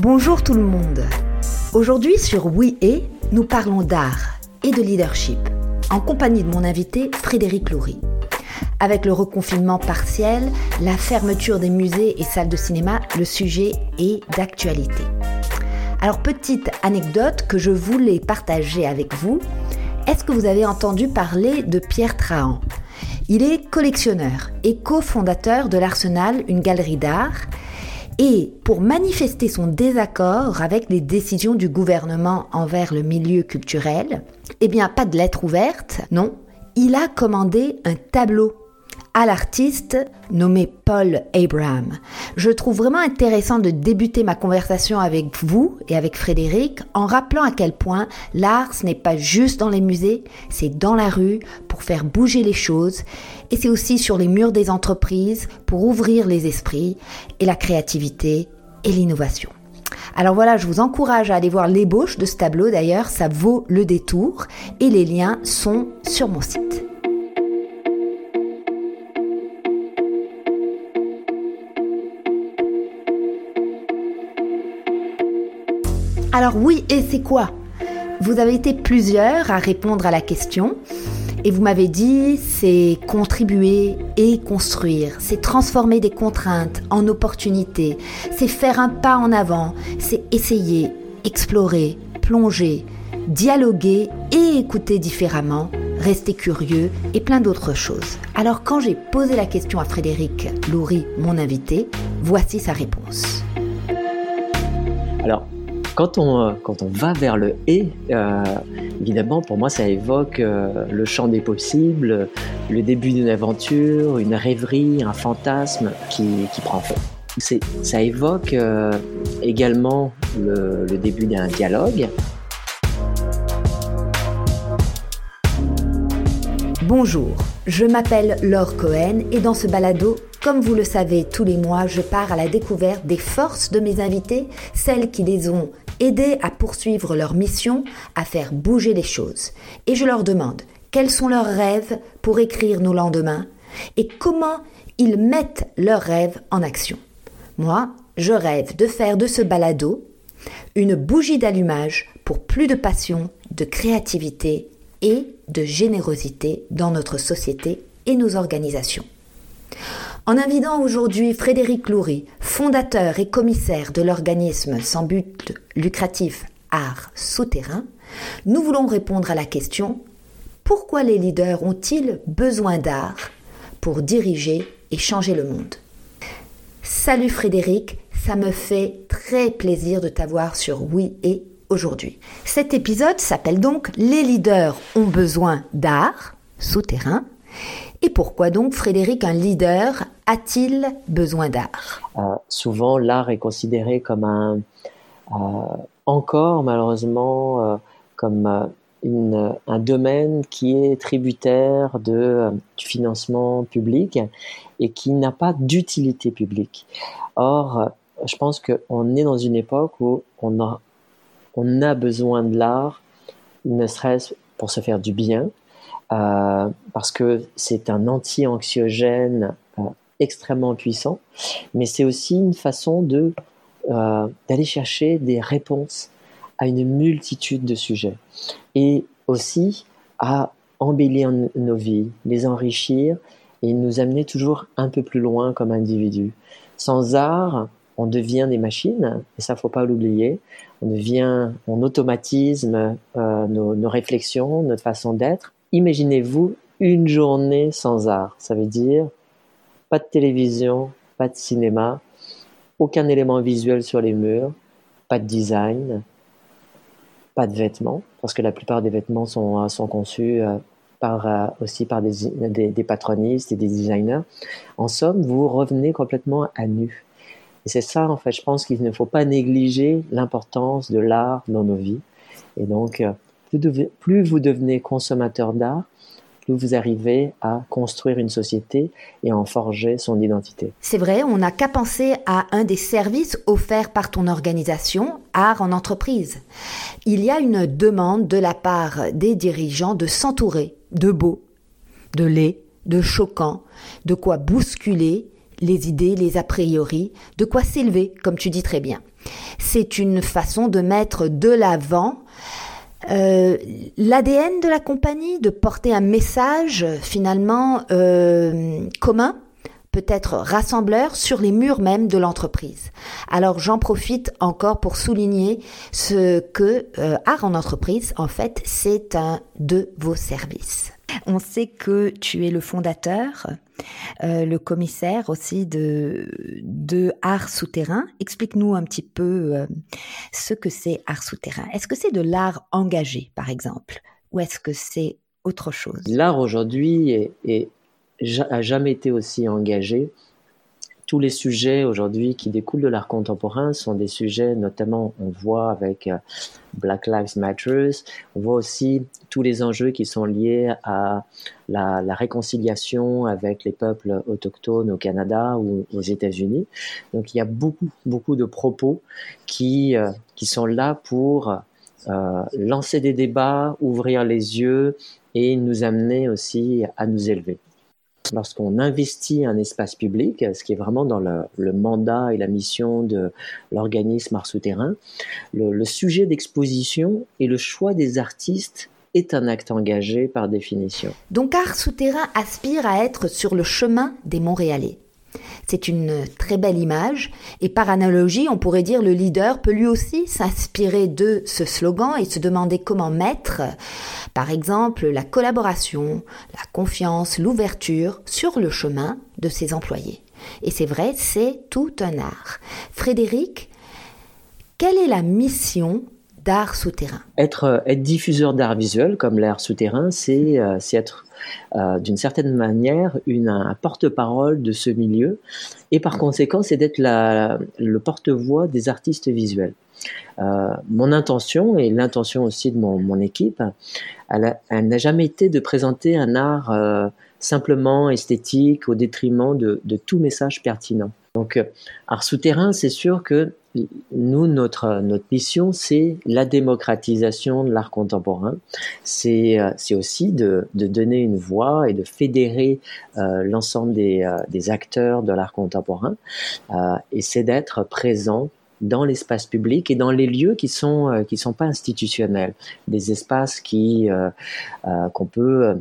Bonjour tout le monde. Aujourd'hui sur Oui et, nous parlons d'art et de leadership en compagnie de mon invité Frédéric Loury. Avec le reconfinement partiel, la fermeture des musées et salles de cinéma, le sujet est d'actualité. Alors petite anecdote que je voulais partager avec vous, est-ce que vous avez entendu parler de Pierre Trahan? Il est collectionneur et cofondateur de l'Arsenal, une galerie d'art, et pour manifester son désaccord avec les décisions du gouvernement envers le milieu culturel, eh bien pas de lettre ouverte, non, il a commandé un tableau à l'artiste nommé Paul Abraham. Je trouve vraiment intéressant de débuter ma conversation avec vous et avec Frédéric en rappelant à quel point l'art, ce n'est pas juste dans les musées, c'est dans la rue pour faire bouger les choses et c'est aussi sur les murs des entreprises pour ouvrir les esprits et la créativité et l'innovation. Alors voilà, je vous encourage à aller voir l'ébauche de ce tableau d'ailleurs, ça vaut le détour et les liens sont sur mon site. Alors oui, et c'est quoi? Vous avez été plusieurs à répondre à la question. Et vous m'avez dit, c'est contribuer et construire, c'est transformer des contraintes en opportunités, c'est faire un pas en avant, c'est essayer, explorer, plonger, dialoguer et écouter différemment, rester curieux et plein d'autres choses. Alors quand j'ai posé la question à Frédéric Loury, mon invité, voici sa réponse. Quand on, euh, quand on va vers le et, euh, évidemment, pour moi, ça évoque euh, le champ des possibles, le début d'une aventure, une rêverie, un fantasme qui, qui prend feu. Ça évoque également le, le début d'un dialogue. Bonjour, je m'appelle Laure Cohen et dans ce balado, comme vous le savez, tous les mois, je pars à la découverte des forces de mes invités, celles qui les ont aider à poursuivre leur mission, à faire bouger les choses. Et je leur demande quels sont leurs rêves pour écrire nos lendemains et comment ils mettent leurs rêves en action? Moi, je rêve de faire de ce balado une bougie d'allumage pour plus de passion, de créativité et de générosité dans notre société et nos organisations. En invitant aujourd'hui Frédéric Loury, fondateur et commissaire de l'organisme sans but lucratif Art Souterrain, nous voulons répondre à la question pourquoi les leaders ont-ils besoin d'art pour diriger et changer le monde? Salut Frédéric, ça me fait très plaisir de t'avoir sur Oui et aujourd'hui. Cet épisode s'appelle donc Les leaders ont besoin d'art souterrain et pourquoi donc Frédéric, un leader, a-t-il besoin d'art? Euh, Souvent, l'art est considéré comme un, euh, encore malheureusement, euh, comme un domaine qui est tributaire de, du financement public et qui n'a pas d'utilité publique. Or, je pense qu'on est dans une époque où on a, on a besoin de l'art, ne serait-ce pour se faire du bien, parce que c'est un anti-anxiogène extrêmement puissant, mais c'est aussi une façon de euh, d'aller chercher des réponses à une multitude de sujets et aussi à embellir nos vies, les enrichir et nous amener toujours un peu plus loin comme individu. Sans art, on devient des machines, et ça faut pas l'oublier. On devient, on automatise euh, nos, nos, réflexions, notre façon d'être, Imaginez-vous une journée sans art. Ça veut dire pas de télévision, pas de cinéma, aucun élément visuel sur les murs, pas de design, pas de vêtements, parce que la plupart des vêtements sont, euh, sont conçus euh, par, euh, aussi par des, des, des, patronistes et des designers. En somme, vous revenez complètement à nu. Et c'est ça, en fait, je pense qu'il ne faut pas négliger l'importance de l'art dans nos vies. Et donc, plus, vous devenez consommateur d'art, plus vous arrivez à construire une société et à en forger son identité. C'est vrai, on n'a qu'à penser à un des services offerts par ton organisation, Art en entreprise. Il y a une demande de la part des dirigeants de s'entourer de beau, de laid, de choquant, de quoi bousculer les idées, les a priori, de quoi s'élever, comme tu dis très bien. C'est une façon de mettre de l'avant euh, l'ADN de la compagnie, de porter un message finalement euh, commun peut-être rassembleur sur les murs même de l'entreprise. Alors j'en profite encore pour souligner ce que euh, Art en entreprise, en fait, c'est un de vos services. On sait que tu es le fondateur, euh, le commissaire aussi de, de Art Souterrain. Explique-nous un petit peu euh, ce que c'est Art Souterrain. Est-ce que c'est de l'art engagé, par exemple, ou est-ce que c'est autre chose? L'art aujourd'hui est, est, a jamais été aussi engagé. Tous les sujets aujourd'hui qui découlent de l'art contemporain sont des sujets, notamment, on voit avec euh, Black Lives Matter, on voit aussi tous les enjeux qui sont liés à la, réconciliation avec les peuples autochtones au Canada ou aux États-Unis. Donc il y a beaucoup, beaucoup de propos qui, euh, qui sont là pour euh, lancer des débats, ouvrir les yeux et nous amener aussi à nous élever lorsqu'on investit un espace public, ce qui est vraiment dans le, mandat et la mission de l'organisme Art Souterrain, le, le sujet d'exposition et le choix des artistes est un acte engagé par définition. Donc Art Souterrain aspire à être sur le chemin des Montréalais. C'est une très belle image et par analogie, on pourrait dire le leader peut lui aussi s'inspirer de ce slogan et se demander comment mettre, par exemple, la collaboration, la confiance, l'ouverture sur le chemin de ses employés. Et c'est vrai, c'est tout un art. Frédéric, quelle est la mission d'art souterrain être, être diffuseur d'art visuel, comme l'art souterrain, c'est euh, être euh, d'une certaine manière un porte-parole de ce milieu et par conséquent c'est d'être le porte-voix des artistes visuels. Euh, mon intention et l'intention aussi de mon, équipe, elle n'a jamais été de présenter un art euh, simplement esthétique au détriment de tout message pertinent. Donc, euh, art souterrain, c'est sûr que nous, notre, notre mission, c'est la démocratisation de l'art contemporain. C'est euh, aussi de, de, donner une voix et de fédérer euh, l'ensemble des, des, acteurs de l'art contemporain. Et c'est d'être présent dans l'espace public et dans les lieux qui sont qui sont pas institutionnels, des espaces qui qu'on peut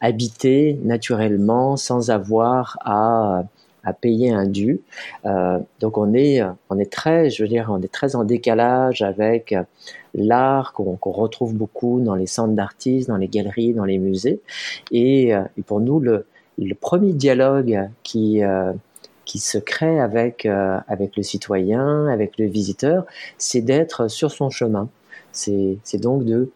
habiter naturellement sans avoir à à payer un dû. Euh, donc on est, on est très, je veux dire, on est très en décalage avec l'art qu'on retrouve beaucoup dans les centres d'artistes, dans les galeries, dans les musées. Et, euh, pour nous, le, premier dialogue qui euh, qui se crée avec euh, avec le citoyen, avec le visiteur, c'est d'être sur son chemin. C'est donc de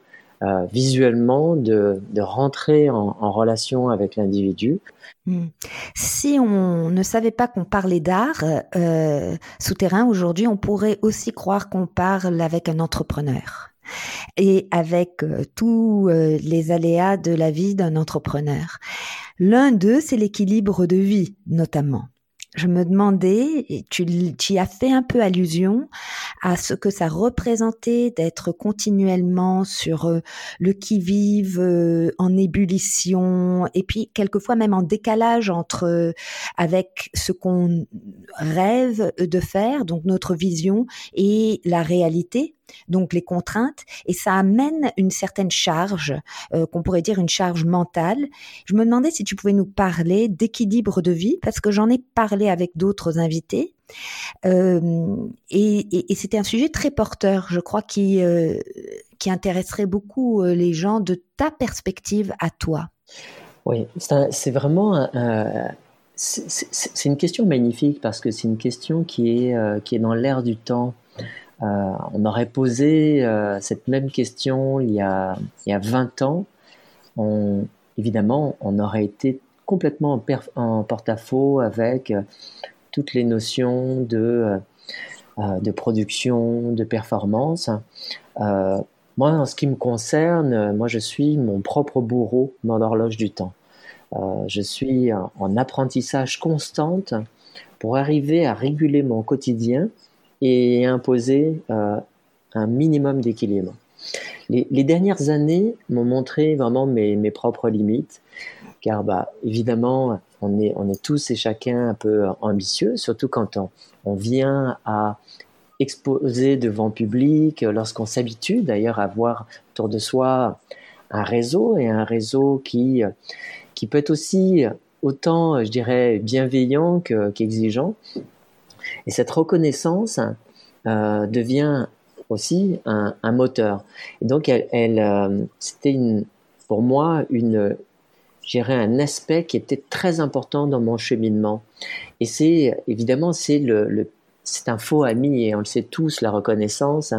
euh, visuellement de, de, rentrer en, relation avec l'individu. Hmm. Si on ne savait pas qu'on parlait d'art euh, souterrain aujourd'hui, on pourrait aussi croire qu'on parle avec un entrepreneur et avec euh, tous les aléas de la vie d'un entrepreneur. L'un d'eux, c'est l'équilibre de vie, notamment je me demandais, tu, tu as fait un peu allusion à ce que ça représentait d'être continuellement sur euh, le qui-vive, euh, en ébullition, et puis quelquefois même en décalage entre euh, avec ce qu'on rêve de faire, donc notre vision, et la réalité donc les contraintes, et ça amène une certaine charge, euh, qu'on pourrait dire une charge mentale. Je me demandais si tu pouvais nous parler d'équilibre de vie, parce que j'en ai parlé avec d'autres invités, euh, et, c'était un sujet très porteur, je crois, qui, euh, qui intéresserait beaucoup les gens de ta perspective à toi. Oui, c'est vraiment c'est une question magnifique parce que c'est une question qui est, qui est dans l'air du temps. Euh, on aurait posé euh, cette même question il y a, il y a 20 ans. On, évidemment, on aurait été complètement en, porte-à-faux avec euh, toutes les notions de, de production, de performance. moi, en ce qui me concerne, moi, je suis mon propre bourreau dans l'horloge du temps. je suis en apprentissage constante pour arriver à réguler mon quotidien et imposer euh, un minimum d'équilibre. Les, dernières années m'ont montré vraiment mes, propres limites, car bah, évidemment, on est, tous et chacun un peu ambitieux, surtout quand on, on vient à exposer devant public, lorsqu'on s'habitue d'ailleurs à voir autour de soi un réseau et un réseau qui, qui peut être aussi autant, je dirais, bienveillant qu'exigeant. Et cette reconnaissance euh, devient aussi un, moteur. Et donc, elle, euh, c'était pour moi une, j'irais un aspect qui était très important dans mon cheminement. Et c'est évidemment c'est le, c'est un faux ami et on le sait tous la reconnaissance.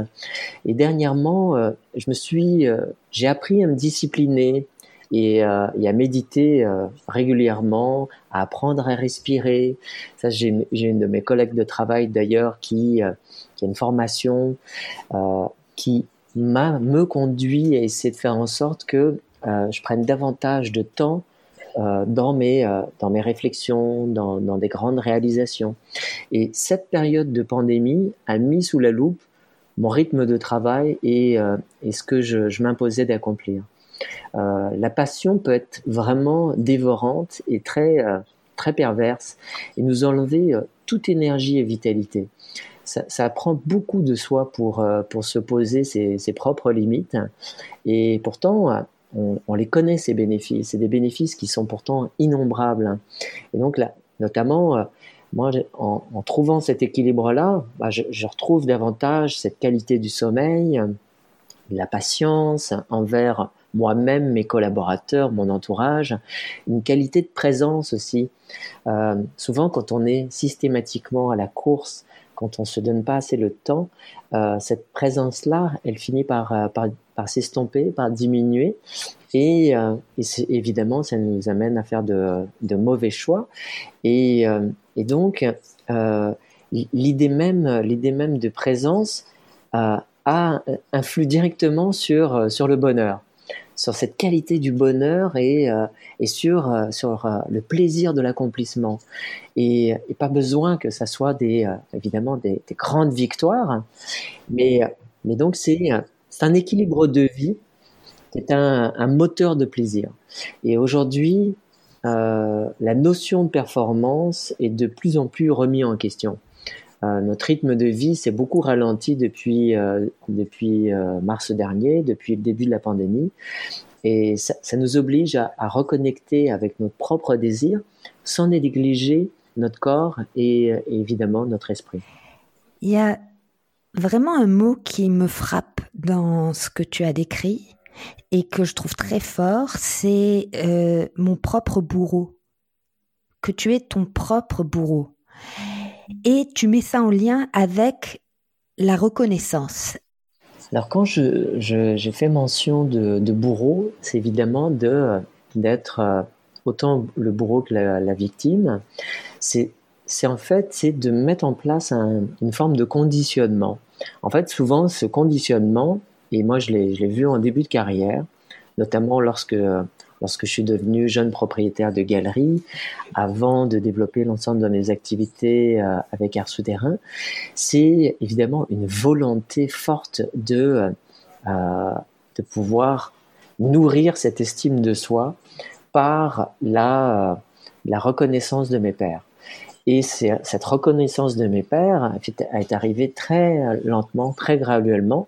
Et dernièrement, euh, je me suis, j'ai appris à me discipliner et, euh, et à méditer régulièrement, à apprendre à respirer. Ça, j'ai une de mes collègues de travail d'ailleurs qui, qui a une formation qui m'a me conduit à essayer de faire en sorte que je prenne davantage de temps euh, dans, mes, euh, dans mes réflexions, dans, dans, des grandes réalisations. Et cette période de pandémie a mis sous la loupe mon rythme de travail et, euh, ce que je m'imposais d'accomplir. La passion peut être vraiment dévorante et très, très perverse et nous enlever toute énergie et vitalité. Ça, prend beaucoup de soi pour, pour se poser ses, propres limites. Et pourtant, on, les connaît ces bénéfices. C'est des bénéfices qui sont pourtant innombrables. Et donc là, notamment, euh, moi, en, trouvant cet équilibre-là, bah, je, retrouve davantage cette qualité du sommeil, la patience envers moi-même, mes collaborateurs, mon entourage, une qualité de présence aussi. Euh, souvent, quand on est systématiquement à la course, quand on se donne pas assez le temps, euh, cette présence-là, elle finit par, par s'estomper, par diminuer. Et, euh, évidemment, ça nous amène à faire de, mauvais choix. Et, euh, et donc, euh, l'idée même, l'idée même de présence a influe directement sur, sur le bonheur, sur cette qualité du bonheur et, et sur, sur le plaisir de l'accomplissement. Et, et, pas besoin que ça soit des, évidemment des, des grandes victoires, mais, mais donc c'est un équilibre de vie, c'est un, un, moteur de plaisir. Et aujourd'hui, euh, la notion de performance est de plus en plus remis en question. Euh, notre rythme de vie s'est beaucoup ralenti depuis, euh, depuis euh, mars dernier, depuis le début de la pandémie. Et ça, nous oblige à, reconnecter avec notre propre désir sans négliger notre corps et, évidemment notre esprit. Il y a vraiment un mot qui me frappe dans ce que tu as décrit et que je trouve très fort, c'est mon propre bourreau. Que tu es ton propre bourreau. Et tu mets ça en lien avec la reconnaissance. Alors quand je, j'ai fait mention de, de bourreau, c'est évidemment de d'être euh, autant le bourreau que la, victime. C'est c'est en fait c'est de mettre en place un, une forme de conditionnement. En fait, souvent, ce conditionnement, et moi je l'ai vu en début de carrière, notamment lorsque, lorsque je suis devenu jeune propriétaire de galerie, avant de développer l'ensemble de mes activités euh, avec Art Souterrain, c'est évidemment une volonté forte de, euh, de pouvoir nourrir cette estime de soi par la, la reconnaissance de mes pairs. Et cette reconnaissance de mes pères est arrivée très lentement, très graduellement,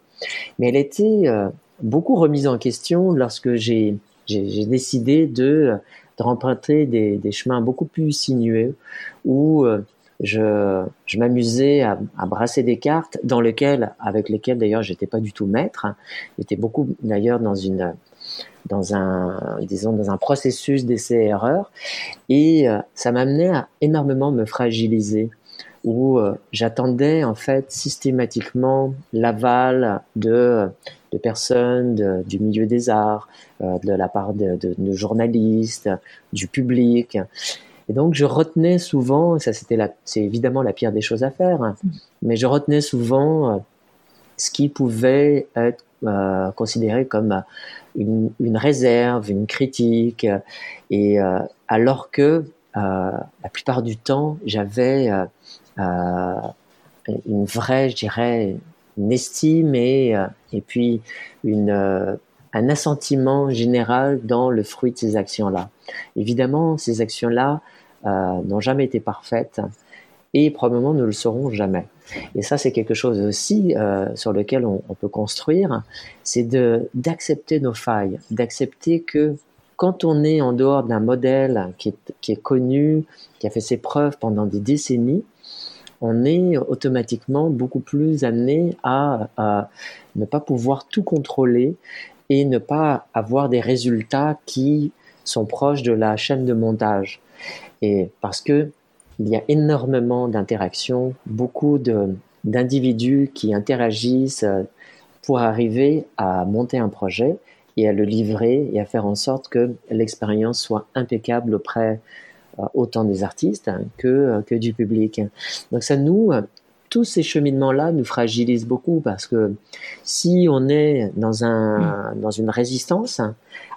mais elle était euh, beaucoup remise en question lorsque j'ai décidé de, de remprunter des, des, chemins beaucoup plus sinueux où euh, je, je m'amusais à, à, brasser des cartes dans lesquelles, avec lesquelles d'ailleurs j'étais pas du tout maître. J'étais beaucoup d'ailleurs dans une dans un, disons, dans un processus d'essai-erreur. Et euh, ça m'amenait à énormément me fragiliser, où euh, j'attendais en fait systématiquement l'aval de, de personnes du milieu des arts, euh, de la part de, de, de, journalistes, du public. Et donc je retenais souvent, ça c'était c'est évidemment la pire des choses à faire, hein, mais je retenais souvent ce qui pouvait être euh, considéré comme une, une, réserve, une critique, et euh, alors que euh, la plupart du temps, j'avais euh, une vraie, je dirais, une estime et, et puis une, un assentiment général dans le fruit de ces actions-là. Évidemment, ces actions-là euh, n'ont jamais été parfaites et probablement ne le seront jamais. Et ça, c'est quelque chose aussi euh, sur lequel on, peut construire, c'est d'accepter nos failles, d'accepter que quand on est en dehors d'un modèle qui qui est, connu, qui a fait ses preuves pendant des décennies, on est automatiquement beaucoup plus amené à, ne pas pouvoir tout contrôler et ne pas avoir des résultats qui sont proches de la chaîne de montage. Et parce que il y a énormément d'interactions, beaucoup d'individus qui interagissent euh, pour arriver à monter un projet et à le livrer et à faire en sorte que l'expérience soit impeccable auprès autant des artistes que, que du public. Donc ça nous, tous ces cheminements-là nous fragilisent beaucoup parce que si on est dans, un, dans une résistance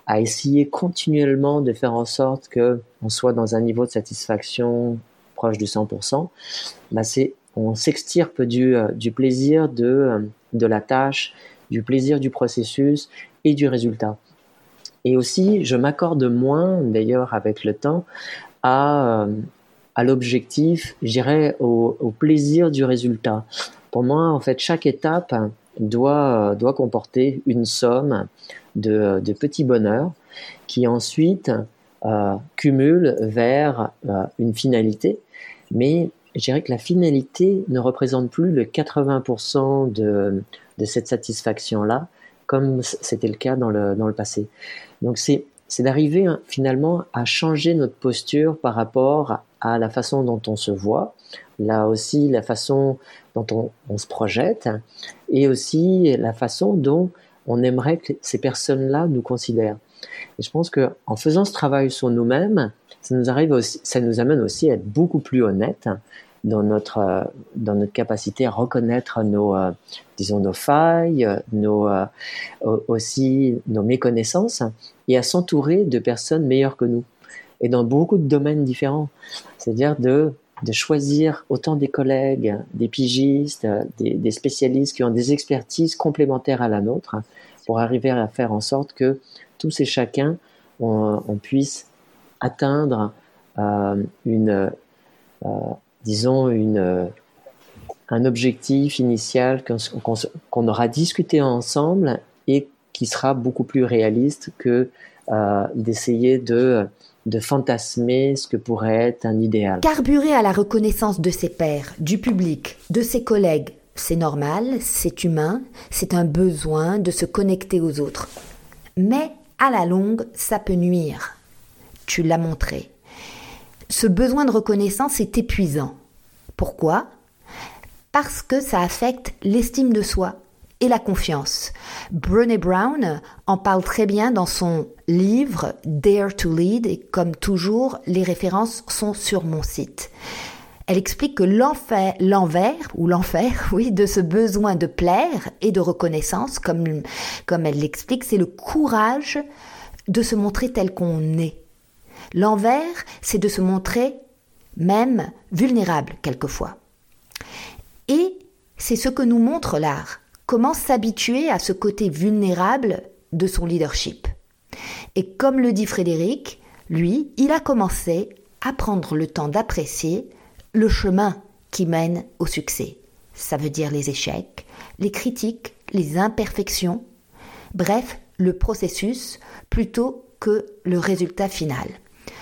à essayer continuellement de faire en sorte que on soit dans un niveau de satisfaction proche du 100%, bah c'est, on s'extirpe du, du plaisir de, de la tâche, du plaisir du processus et du résultat. Et aussi, je m'accorde moins, d'ailleurs avec le temps, à, euh, à l'objectif, j'irais au, au, plaisir du résultat. Pour moi, en fait, chaque étape doit, doit comporter une somme de, de petits bonheurs qui ensuite euh, cumulent vers euh, une finalité mais je dirais que la finalité ne représente plus le 80% de, de cette satisfaction-là, comme c'était le cas dans le, dans le passé. Donc c'est c'est d'arriver hein, finalement à changer notre posture par rapport à la façon dont on se voit, là aussi la façon dont on, se projette, et aussi la façon dont on aimerait que ces personnes-là nous considèrent. Et je pense que en faisant ce travail sur nous-mêmes, ça nous ça nous amène aussi à être beaucoup plus honnêtes dans notre euh, dans notre capacité à reconnaître nos euh, disons nos failles, nos euh, aussi nos méconnaissances et à s'entourer de personnes meilleures que nous et dans beaucoup de domaines différents. C'est-à-dire de de choisir autant des collègues, des pigistes, des, spécialistes qui ont des expertises complémentaires à la nôtre pour arriver à faire en sorte que tous et chacun on, puisse atteindre une, disons, une, euh, un objectif initial qu'on aura discuté ensemble et qui sera beaucoup plus réaliste que d'essayer de, de fantasmer ce que pourrait être un idéal. Carburer à la reconnaissance de ses pairs, du public, de ses collègues, c'est normal, c'est humain, c'est un besoin de se connecter aux autres. Mais à la longue, ça peut nuire tu l'as montré. Ce besoin de reconnaissance est épuisant. Pourquoi? Parce que ça affecte l'estime de soi et la confiance. Brené Brown en parle très bien dans son livre Dare to Lead et comme toujours, les références sont sur mon site. Elle explique que l'enfer, l'envers ou l'enfer, oui, de ce besoin de plaire et de reconnaissance, comme, comme elle l'explique, c'est le courage de se montrer tel qu'on est. L'envers, c'est de se montrer même vulnérable quelquefois. Et c'est ce que nous montre l'art. Comment s'habituer à ce côté vulnérable de son leadership. Et comme le dit Frédéric, lui, il a commencé à prendre le temps d'apprécier le chemin qui mène au succès. Ça veut dire les échecs, les critiques, les imperfections, bref, le processus plutôt que le résultat final.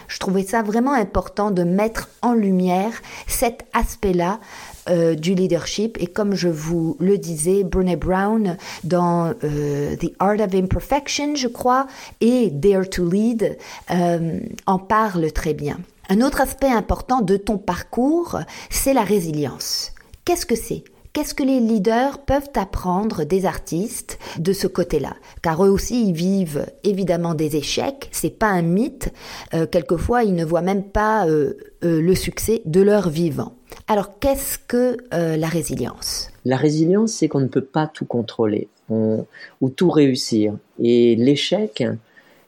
Je trouvais ça vraiment important de mettre en lumière cet aspect-là euh, du leadership. Et comme je vous le disais, Brené Brown, dans euh, The Art of Imperfection, je crois, et Dare to Lead, euh, en parle très bien. Un autre aspect important de ton parcours, c'est la résilience. Qu'est-ce que c'est? Qu'est-ce que les leaders peuvent apprendre des artistes de ce côté-là? Car eux aussi, ils vivent évidemment des échecs. C'est pas un mythe. Euh, quelquefois, ils ne voient même pas euh, euh, le succès de leur vivant. Alors, qu'est-ce que la résilience? La résilience, c'est qu'on ne peut pas tout contrôler ou tout réussir. Et l'échec,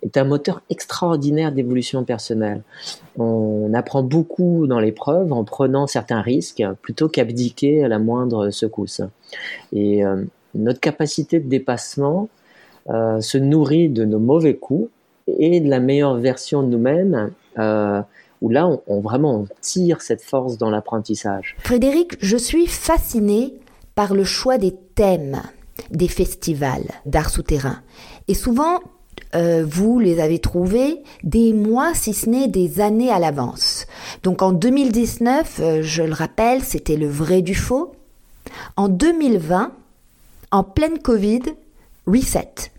est un moteur extraordinaire d'évolution personnelle. On apprend beaucoup dans l'épreuve en prenant certains risques plutôt qu'abdiquer à la moindre secousse. Et euh, notre capacité de dépassement se nourrit de nos mauvais coups et de la meilleure version de nous-mêmes, où là, on, vraiment tire cette force dans l'apprentissage. Frédéric, je suis fasciné par le choix des thèmes des festivals d'art souterrain. Et souvent, euh, vous les avez trouvés des mois, si ce n'est des années à l'avance. Donc en 2019, euh, je le rappelle, c'était le vrai du faux. En 2020, en pleine Covid, reset.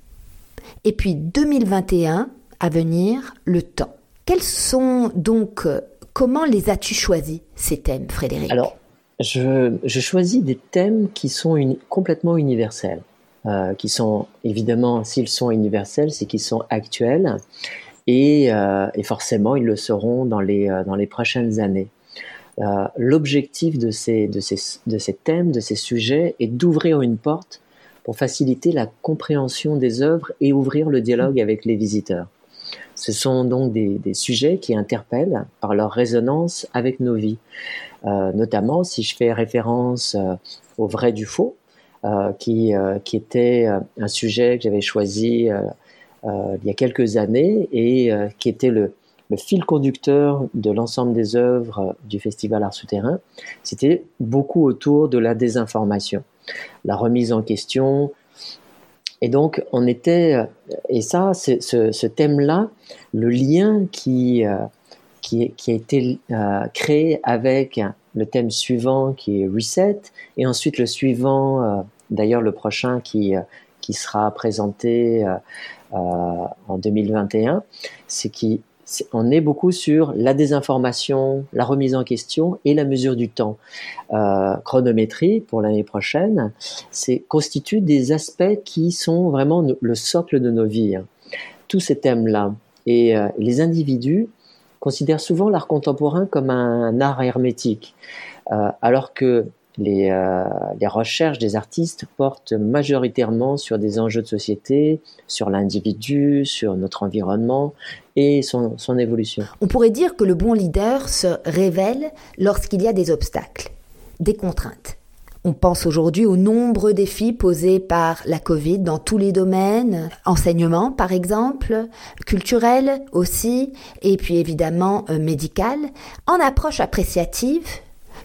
Et puis 2021, à venir, le temps. Quels sont donc, euh, comment les as-tu choisis, ces thèmes, Frédéric? Alors, je, choisis des thèmes qui sont complètement universels. Euh, qui sont évidemment, s'ils sont universels, c'est qu'ils sont actuels et, euh, et, forcément ils le seront dans les, euh, dans les prochaines années. Euh, L'objectif de ces, de, ces, de ces thèmes, de ces sujets est d'ouvrir une porte pour faciliter la compréhension des œuvres et ouvrir le dialogue avec les visiteurs. Ce sont donc des, des sujets qui interpellent par leur résonance avec nos vies. Euh, notamment si je fais référence au vrai du faux, euh, qui, euh, qui était euh, un sujet que j'avais choisi il y a quelques années et qui était le, fil conducteur de l'ensemble des œuvres du Festival Art Souterrain, c'était beaucoup autour de la désinformation, la remise en question. Et donc, on était, et ça, ce, thème-là, le lien qui, qui, a été créé avec le thème suivant qui est Reset, et ensuite le suivant, euh, d'ailleurs le prochain qui, euh, qui sera présenté euh, en 2021, c'est qu'on est beaucoup sur la désinformation, la remise en question et la mesure du temps. chronométrie pour l'année prochaine, c'est constitue des aspects qui sont vraiment le socle de nos vies. Hein. Tous ces thèmes-là et les individus considère souvent l'art contemporain comme un, art hermétique, euh, alors que les, euh, les, recherches des artistes portent majoritairement sur des enjeux de société, sur l'individu, sur notre environnement et son évolution. On pourrait dire que le bon leader se révèle lorsqu'il y a des obstacles, des contraintes. On pense aujourd'hui aux nombreux défis posés par la Covid dans tous les domaines, enseignement par exemple, culturel aussi, et puis évidemment euh, médical. En approche appréciative,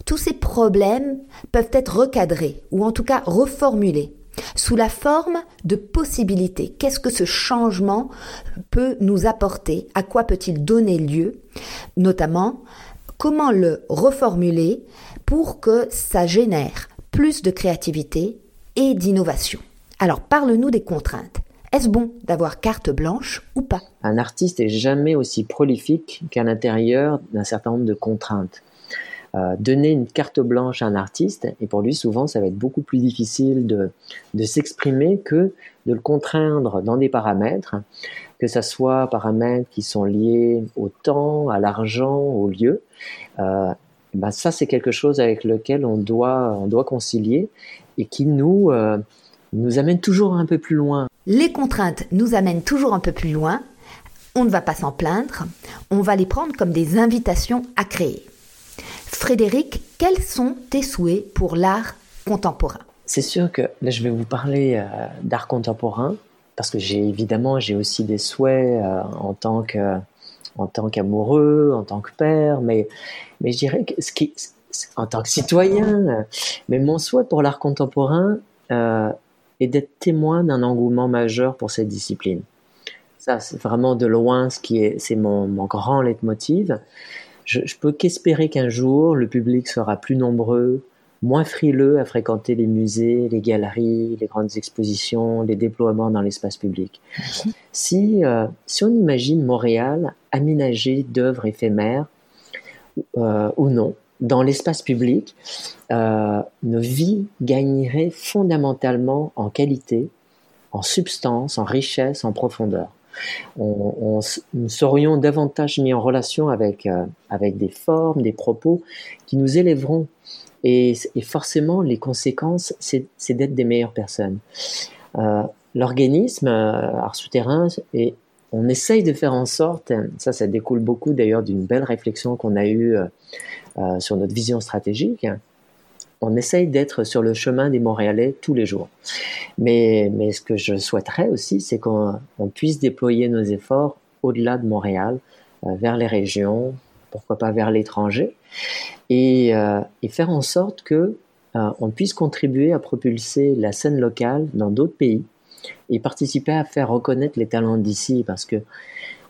tous ces problèmes peuvent être recadrés ou en tout cas reformulés sous la forme de possibilités. Qu'est-ce que ce changement peut nous apporter? À quoi peut-il donner lieu? Notamment, comment le reformuler pour que ça génère plus de créativité et d'innovation. Alors parle-nous des contraintes. Est-ce bon d'avoir carte blanche ou pas? Un artiste est jamais aussi prolifique qu'à l'intérieur d'un certain nombre de contraintes. Euh, donner une carte blanche à un artiste, et pour lui souvent ça va être beaucoup plus difficile de, s'exprimer que de le contraindre dans des paramètres, que ce soit paramètres qui sont liés au temps, à l'argent, au lieu. Euh, bah, ça c'est quelque chose avec lequel on doit, on doit concilier et qui nous, euh, nous amène toujours un peu plus loin. Les contraintes nous amènent toujours un peu plus loin. On ne va pas s'en plaindre. On va les prendre comme des invitations à créer. Frédéric, quels sont tes souhaits pour l'art contemporain? C'est sûr que là, je vais vous parler euh, d'art contemporain parce que j'ai évidemment j'ai aussi des souhaits euh, en tant que en tant qu'amoureux, en tant que père, mais, mais je dirais que ce qui, en tant que citoyen, mais mon souhait pour l'art contemporain euh, est d'être témoin d'un engouement majeur pour cette discipline. Ça, c'est vraiment de loin ce qui est, c'est mon, mon grand leitmotiv. Je, je peux qu'espérer qu'un jour le public sera plus nombreux, moins frileux à fréquenter les musées, les galeries, les grandes expositions, les déploiements dans l'espace public. Si, euh, si on imagine Montréal aménagé d'œuvres éphémères euh, ou non dans l'espace public, euh, nos vies gagneraient fondamentalement en qualité, en substance, en richesse, en profondeur. On, on, nous serions davantage mis en relation avec, euh, avec des formes, des propos qui nous élèveront et, forcément, les conséquences, c'est d'être des meilleures personnes. Euh, L'organisme euh, Art Souterrain, et on essaye de faire en sorte, ça, ça découle beaucoup d'ailleurs d'une belle réflexion qu'on a eue euh, sur notre vision stratégique, on essaye d'être sur le chemin des Montréalais tous les jours. Mais, ce que je souhaiterais aussi, c'est qu'on puisse déployer nos efforts au-delà de Montréal, vers les régions, pourquoi pas vers l'étranger, et, euh, et, faire en sorte que euh, on puisse contribuer à propulser la scène locale dans d'autres pays et participer à faire reconnaître les talents d'ici, parce que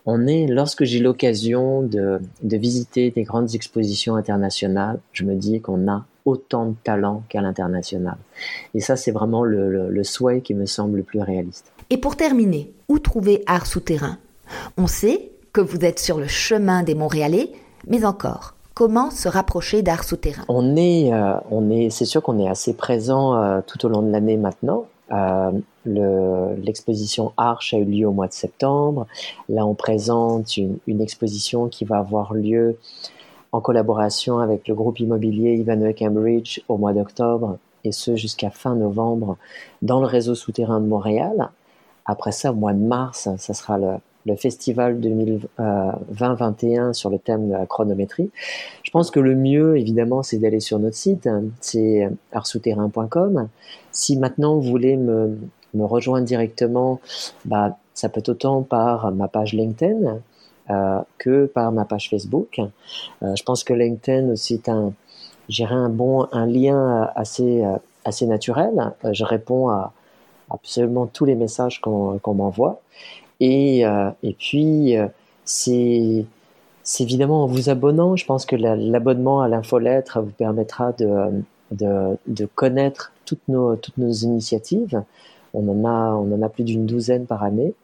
on est, lorsque j'ai l'occasion de, de visiter des grandes expositions internationales, je me dis qu'on a autant de talent qu'à l'international. Et ça, c'est vraiment le, le, souhait qui me semble le plus réaliste. Et pour terminer, où trouver Art Souterrain? On sait que vous êtes sur le chemin des Montréalais, mais encore, comment se rapprocher d'Art Souterrain On est, euh, on est, c'est sûr qu'on est assez présent euh, tout au long de l'année maintenant. Euh, l'exposition Arche a eu lieu au mois de septembre. Là, on présente une, une exposition qui va avoir lieu en collaboration avec le groupe immobilier Ivanhoe Cambridge au mois d'octobre et ce jusqu'à fin novembre dans le réseau souterrain de Montréal. Après ça, au mois de mars, ça sera le, festival 2020-21 sur le thème de la chronométrie. Je pense que le mieux, évidemment, c'est d'aller sur notre site, c'est artsouterrain.com. Si maintenant vous voulez me, rejoindre directement, bah, ça peut être autant par ma page LinkedIn, euh, que par ma page Facebook. Euh, je pense que LinkedIn aussi est un, un bon, lien euh, assez naturel. je réponds à absolument tous les messages qu'on m'envoie. Et, et puis, c'est c'est évidemment en vous abonnant. Je pense que l'abonnement à l'infolettre vous permettra de, de, de, connaître toutes nos, toutes nos initiatives. On en a, on en a plus d'une douzaine par année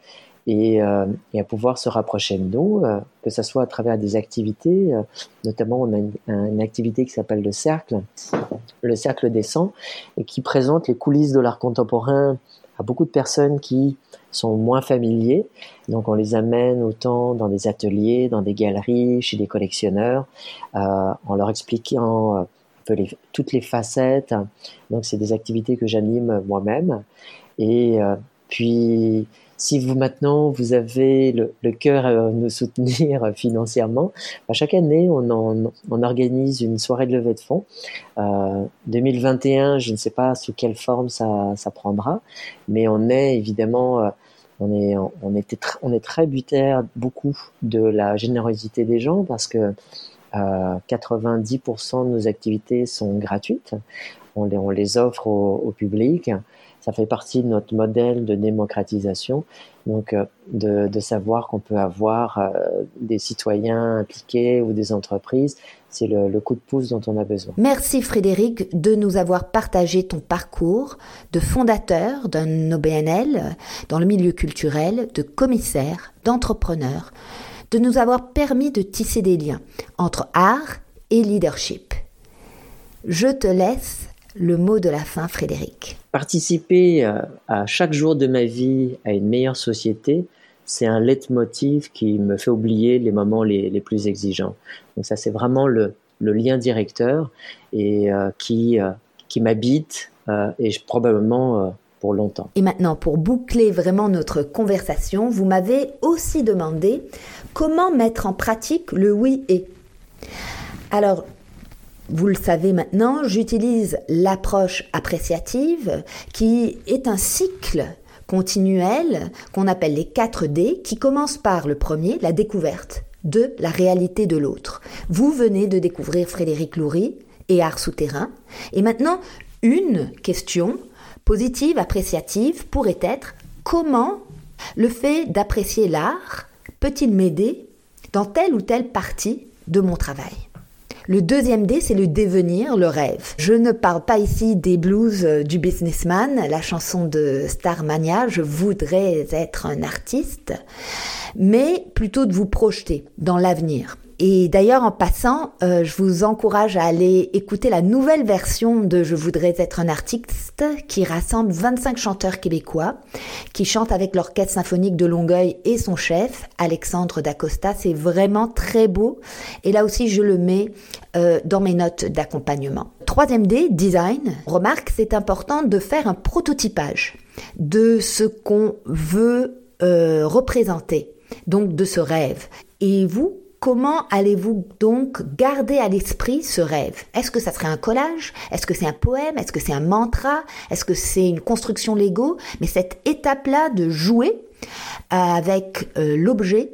et, euh, et, à pouvoir se rapprocher de nous, euh, que ce soit à travers des activités, euh, notamment on a une, une activité qui s'appelle le Cercle, le Cercle des Sangs, et qui présente les coulisses de l'art contemporain beaucoup de personnes qui sont moins familiers. Donc on les amène autant dans des ateliers, dans des galeries, chez des collectionneurs, en leur expliquant les, toutes les facettes. Donc c'est des activités que j'anime moi-même. Et puis si vous maintenant vous avez le, cœur à nous soutenir financièrement, bah, chaque année on, organise une soirée de levée de fonds. Euh, 2021, je ne sais pas sous quelle forme ça, ça prendra, mais on est évidemment euh, on est, on, était on est tributaire beaucoup de la générosité des gens parce que euh, 90% de nos activités sont gratuites. On les, on les offre au public ça fait partie de notre modèle de démocratisation. Donc, euh, de, savoir qu'on peut avoir euh, des citoyens impliqués ou des entreprises, c'est le, le, coup de pouce dont on a besoin. Merci Frédéric de nous avoir partagé ton parcours de fondateur d'un OBNL dans le milieu culturel, de commissaire, d'entrepreneur, de nous avoir permis de tisser des liens entre art et leadership. Je te laisse le mot de la fin, Frédéric. Participer euh, à chaque jour de ma vie à une meilleure société, c'est un leitmotiv qui me fait oublier les moments les, plus exigeants. Donc ça, c'est vraiment le, lien directeur et euh, qui, euh, qui m'habite et probablement pour longtemps. Et maintenant, pour boucler vraiment notre conversation, vous m'avez aussi demandé comment mettre en pratique le oui et. Alors, vous le savez maintenant, j'utilise l'approche appréciative qui est un cycle continuel qu'on appelle les 4 D qui commence par le premier, la découverte de la réalité de l'autre. Vous venez de découvrir Frédéric Loury et Art souterrain et maintenant une question positive, appréciative pourrait être comment le fait d'apprécier l'art peut-il m'aider dans telle ou telle partie de mon travail? Le deuxième D, c'est le devenir, le rêve. Je ne parle pas ici des blues euh, du businessman, la chanson de Starmania, je voudrais être un artiste, mais plutôt de vous projeter dans l'avenir. Et d'ailleurs, en passant, euh, je vous encourage à aller écouter la nouvelle version de Je voudrais être un artiste qui rassemble 25 chanteurs québécois qui chantent avec l'Orchestre symphonique de Longueuil et son chef, Alexandre Dacosta. C'est vraiment très beau. Et là aussi, je le mets euh, dans mes notes d'accompagnement. Troisième D, design. Remarque, c'est important de faire un prototypage de ce qu'on veut euh, représenter, donc de ce rêve. Et vous, Comment allez-vous donc garder à l'esprit ce rêve? Est-ce que ça serait un collage? Est-ce que c'est un poème? Est-ce que c'est un mantra? Est-ce que c'est une construction Lego? Mais cette étape-là de jouer avec euh, l'objet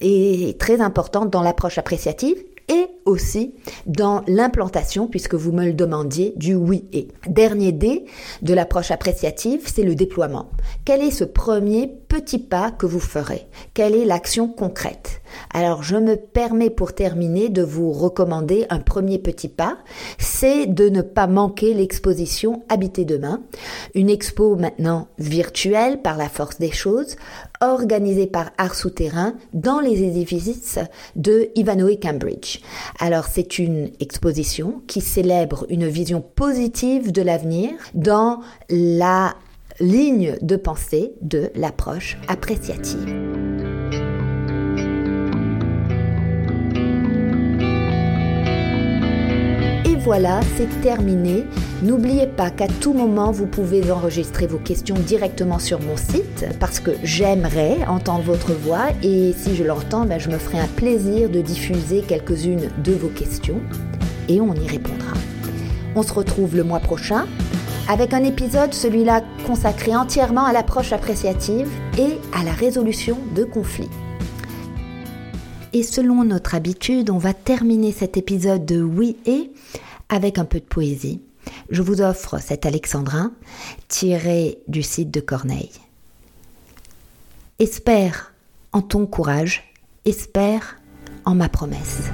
est très importante dans l'approche appréciative et aussi dans l'implantation, puisque vous me le demandiez, du oui et. Dernier D de l'approche appréciative, c'est le déploiement. Quel est ce premier petit pas que vous ferez? Quelle est l'action concrète? Alors je me permets pour terminer de vous recommander un premier petit pas, c'est de ne pas manquer l'exposition Habiter demain, une expo maintenant virtuelle par la force des choses, organisée par Art Souterrain dans les édifices de Ivanhoe Cambridge. Alors c'est une exposition qui célèbre une vision positive de l'avenir dans la ligne de pensée de l'approche appréciative. Voilà, c'est terminé. N'oubliez pas qu'à tout moment, vous pouvez enregistrer vos questions directement sur mon site parce que j'aimerais entendre votre voix et si je l'entends, ben, je me ferai un plaisir de diffuser quelques-unes de vos questions et on y répondra. On se retrouve le mois prochain avec un épisode, celui-là consacré entièrement à l'approche appréciative et à la résolution de conflits. Et selon notre habitude, on va terminer cet épisode de Oui et avec un peu de poésie, je vous offre cet alexandrin tiré du site de Corneille. Espère en ton courage, espère en ma promesse.